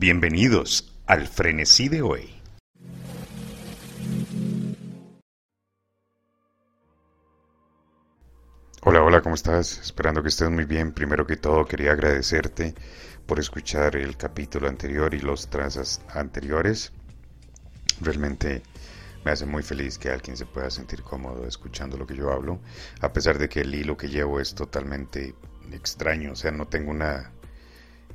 Bienvenidos al frenesí de hoy. Hola, hola, ¿cómo estás? Esperando que estés muy bien. Primero que todo, quería agradecerte por escuchar el capítulo anterior y los trazas anteriores. Realmente me hace muy feliz que alguien se pueda sentir cómodo escuchando lo que yo hablo, a pesar de que el hilo que llevo es totalmente extraño, o sea, no tengo una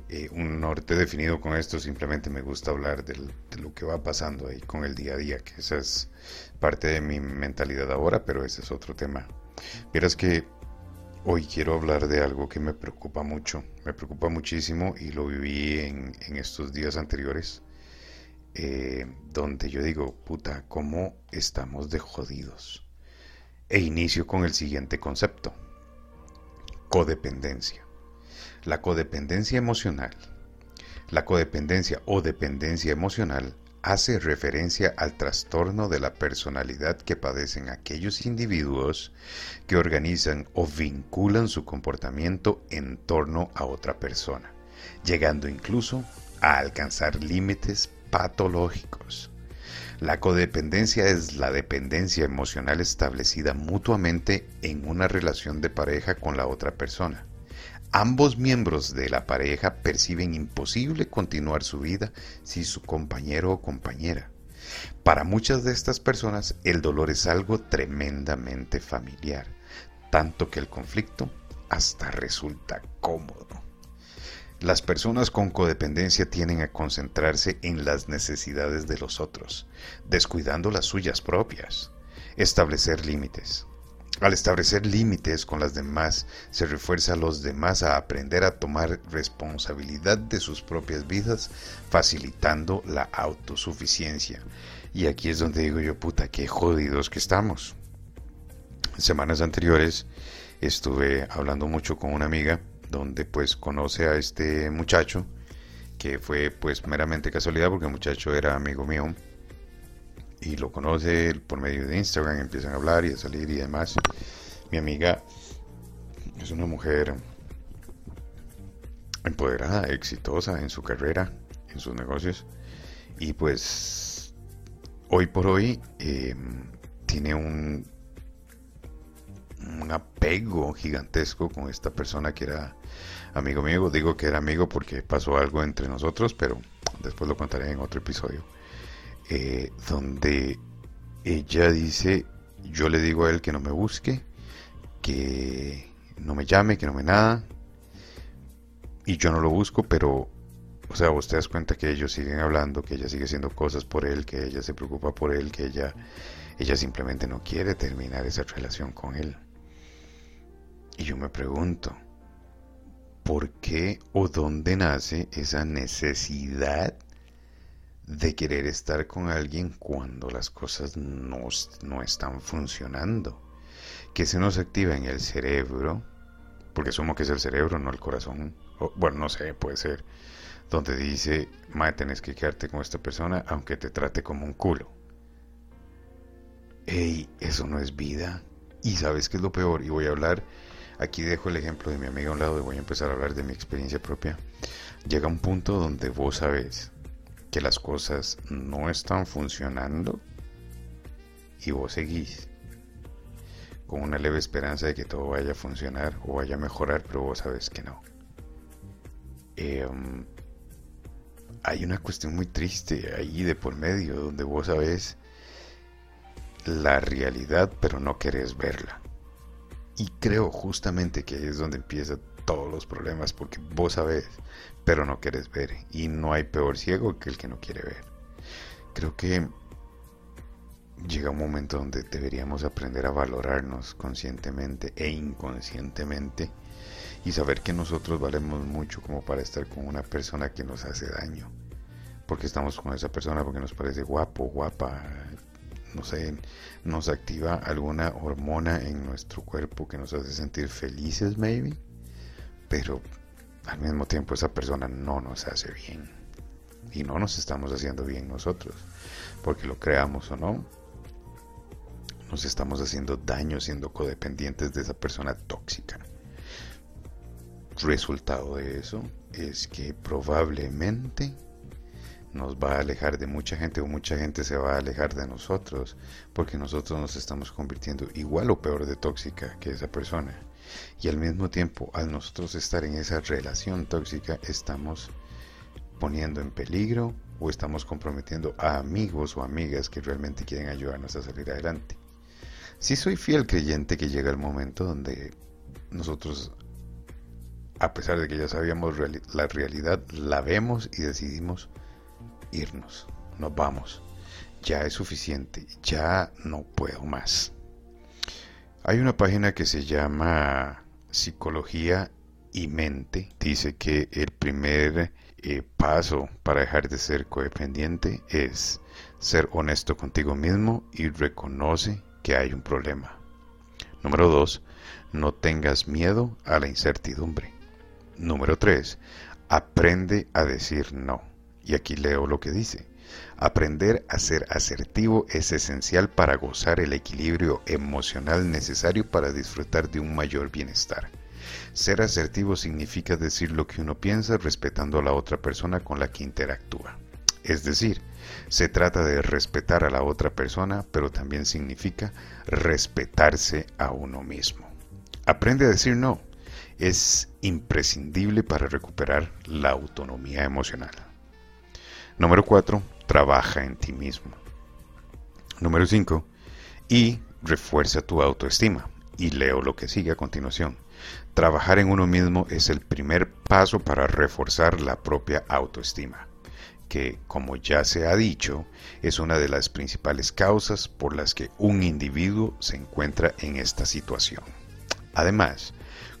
eh, un norte definido con esto, simplemente me gusta hablar de lo que va pasando ahí con el día a día, que esa es parte de mi mentalidad ahora, pero ese es otro tema. Vieras que hoy quiero hablar de algo que me preocupa mucho, me preocupa muchísimo y lo viví en, estos días anteriores, eh, donde yo digo, puta, ¿cómo estamos de jodidos? E inicio con el siguiente concepto, codependencia. La codependencia emocional. La codependencia o dependencia emocional hace referencia al trastorno de la personalidad que padecen aquellos individuos que organizan o vinculan su comportamiento en torno a otra persona, llegando incluso a alcanzar límites patológicos. La codependencia es la dependencia emocional establecida mutuamente en una relación de pareja con la otra persona Ambos miembros de la pareja perciben imposible continuar su vida sin su compañero o compañera. Para muchas de estas personas el dolor es algo tremendamente familiar, tanto que el conflicto hasta resulta cómodo. Las personas con codependencia tienden a concentrarse en las necesidades de los otros, descuidando las suyas propias. Establecer límites, al establecer límites con las demás, se refuerza a los demás a aprender a tomar responsabilidad de sus propias vidas, facilitando la autosuficiencia. Y aquí es donde digo yo, puta, qué jodidos que estamos. Semanas anteriores estuve hablando mucho con una amiga donde pues conoce a este muchacho que fue pues meramente casualidad porque el muchacho era amigo mío y lo conoce por medio de Instagram, empiezan a hablar y a salir y demás. Mi amiga es una mujer empoderada, exitosa en su carrera, en sus negocios y pues hoy por hoy em, tiene un un apego gigantesco con esta persona que era amigo mío. Digo que era amigo porque pasó algo entre nosotros, pero después lo contaré en otro episodio. Eh, donde ella dice, yo le digo a él que no me busque, que no me llame, que no me nada, y yo no lo busco, pero, o sea, vos te das cuenta que ellos siguen hablando, que ella sigue haciendo cosas por él, que ella se preocupa por él, que ella, ella simplemente no quiere terminar esa relación con él. Y yo me pregunto, ¿por qué o dónde nace esa necesidad de querer estar con alguien cuando las cosas no, no están funcionando. Que se nos activa en el cerebro, porque asumo que es el cerebro, no el corazón. bueno, no sé, puede ser. Donde dice, madre, tenés que quedarte con esta persona aunque te trate como un culo. Ey, eso no es vida. Y sabes qué es lo peor, y voy a hablar, aquí dejo el ejemplo de mi amiga a un lado y voy a empezar a hablar de mi experiencia propia. Llega un punto donde vos sabes que las cosas no están funcionando y vos seguís con una leve esperanza de que todo vaya a funcionar o vaya a mejorar, pero vos sabes que no. Em, hay una cuestión muy triste ahí de por medio, donde vos sabes la realidad, pero no querés verla. Y creo justamente que ahí es donde empieza todos los problemas porque vos sabes, pero no quieres ver. Y no hay peor ciego que el que no quiere ver. Creo que llega un momento donde deberíamos aprender a valorarnos conscientemente e inconscientemente y saber que nosotros valemos mucho como para estar con una persona que nos hace daño. Porque estamos con esa persona porque nos parece guapo, guapa, no sé, nos activa alguna hormona en nuestro cuerpo que nos hace sentir felices, maybe pero al mismo tiempo esa persona no nos hace bien y no nos estamos haciendo bien nosotros, porque lo creamos o no, nos estamos haciendo daño siendo codependientes de esa persona tóxica. Resultado de eso es que probablemente nos va a alejar de mucha gente o mucha gente se va a alejar de nosotros porque nosotros nos estamos convirtiendo igual o peor de tóxica que esa persona. Y al mismo tiempo, al nosotros estar en esa relación tóxica, estamos poniendo en peligro o estamos comprometiendo a amigos o amigas que realmente quieren ayudarnos a salir adelante. Si soy fiel creyente que llega el momento donde nosotros, a pesar de que ya sabíamos la realidad, la vemos y decidimos irnos, nos vamos. Ya es suficiente, ya no puedo más. Hay una página que se llama Psicología y Mente. Dice que el primer eh, paso para dejar de ser codependiente es ser honesto contigo mismo y reconoce que hay un problema. Número 2. No tengas miedo a la incertidumbre. Número 3. Aprende a decir no. Y aquí leo lo que dice. Aprender a ser asertivo es esencial para gozar el equilibrio emocional necesario para disfrutar de un mayor bienestar. Ser asertivo significa decir lo que uno piensa respetando a la otra persona con la que interactúa. Es decir, se trata de respetar a la otra persona, pero también significa respetarse a uno mismo. Aprende a decir no. Es imprescindible para recuperar la autonomía emocional. Número 4. Trabaja en ti mismo. Número 5. Y refuerza tu autoestima. Y leo lo que sigue a continuación. Trabajar en uno mismo es el primer paso para reforzar la propia autoestima, que, como ya se ha dicho, es una de las principales causas por las que un individuo se encuentra en esta situación. Además,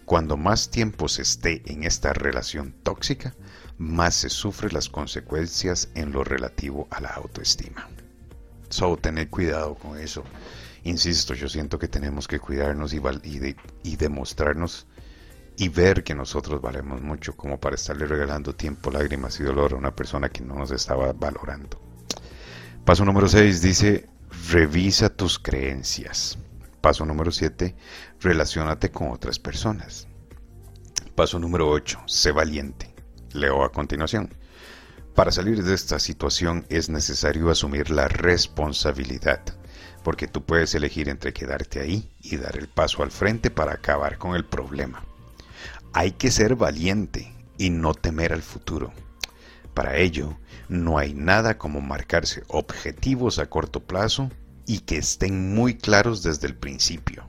cuando más tiempo se esté en esta relación tóxica, más se sufren las consecuencias en lo relativo a la autoestima. So, tener cuidado con eso. Insisto, yo siento que tenemos que cuidarnos y, y demostrarnos y ver que nosotros valemos mucho como para estarle regalando tiempo, lágrimas y dolor a una persona que no nos estaba valorando. Paso número 6 dice, revisa tus creencias. Paso número 7, relacionate con otras personas. Paso número 8, sé valiente. Leo a continuación. Para salir de esta situación es necesario asumir la responsabilidad, porque tú puedes elegir entre quedarte ahí y dar el paso al frente para acabar con el problema. Hay que ser valiente y no temer al futuro. Para ello, no hay nada como marcarse objetivos a corto plazo y que estén muy claros desde el principio.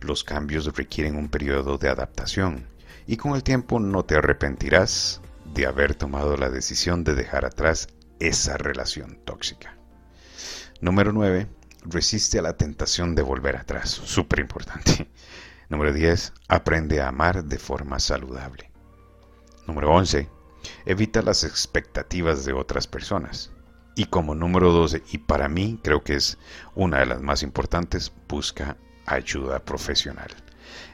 Los cambios requieren un periodo de adaptación y con el tiempo no te arrepentirás de haber tomado la decisión de dejar atrás esa relación tóxica. Número 9. Resiste a la tentación de volver atrás. Súper importante. Número 10. Aprende a amar de forma saludable. Número 11. Evita las expectativas de otras personas. Y como número 12, y para mí creo que es una de las más importantes, busca ayuda profesional.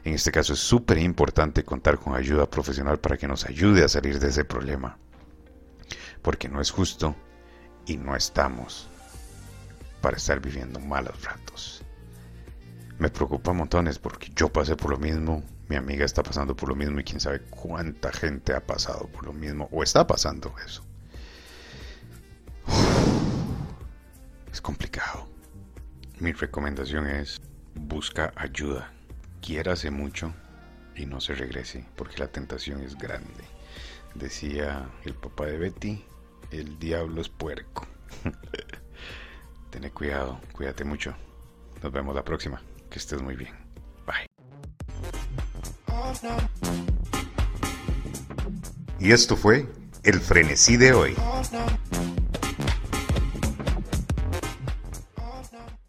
En este caso es súper importante contar con ayuda profesional para que nos ayude a salir de ese problema. Porque no es justo y no estamos para estar viviendo malos ratos. Me preocupa montones porque yo pasé por lo mismo, mi amiga está pasando por lo mismo y quién sabe cuánta gente ha pasado por lo mismo o está pasando eso. Es complicado. Mi recomendación es busca ayuda quiérase mucho y no se regrese, porque la tentación es grande. Decía el papá de Betty, el diablo es puerco. Ten cuidado, cuídate mucho. Nos vemos la próxima. Que estés muy bien. Bye. Y esto fue el frenesí de hoy.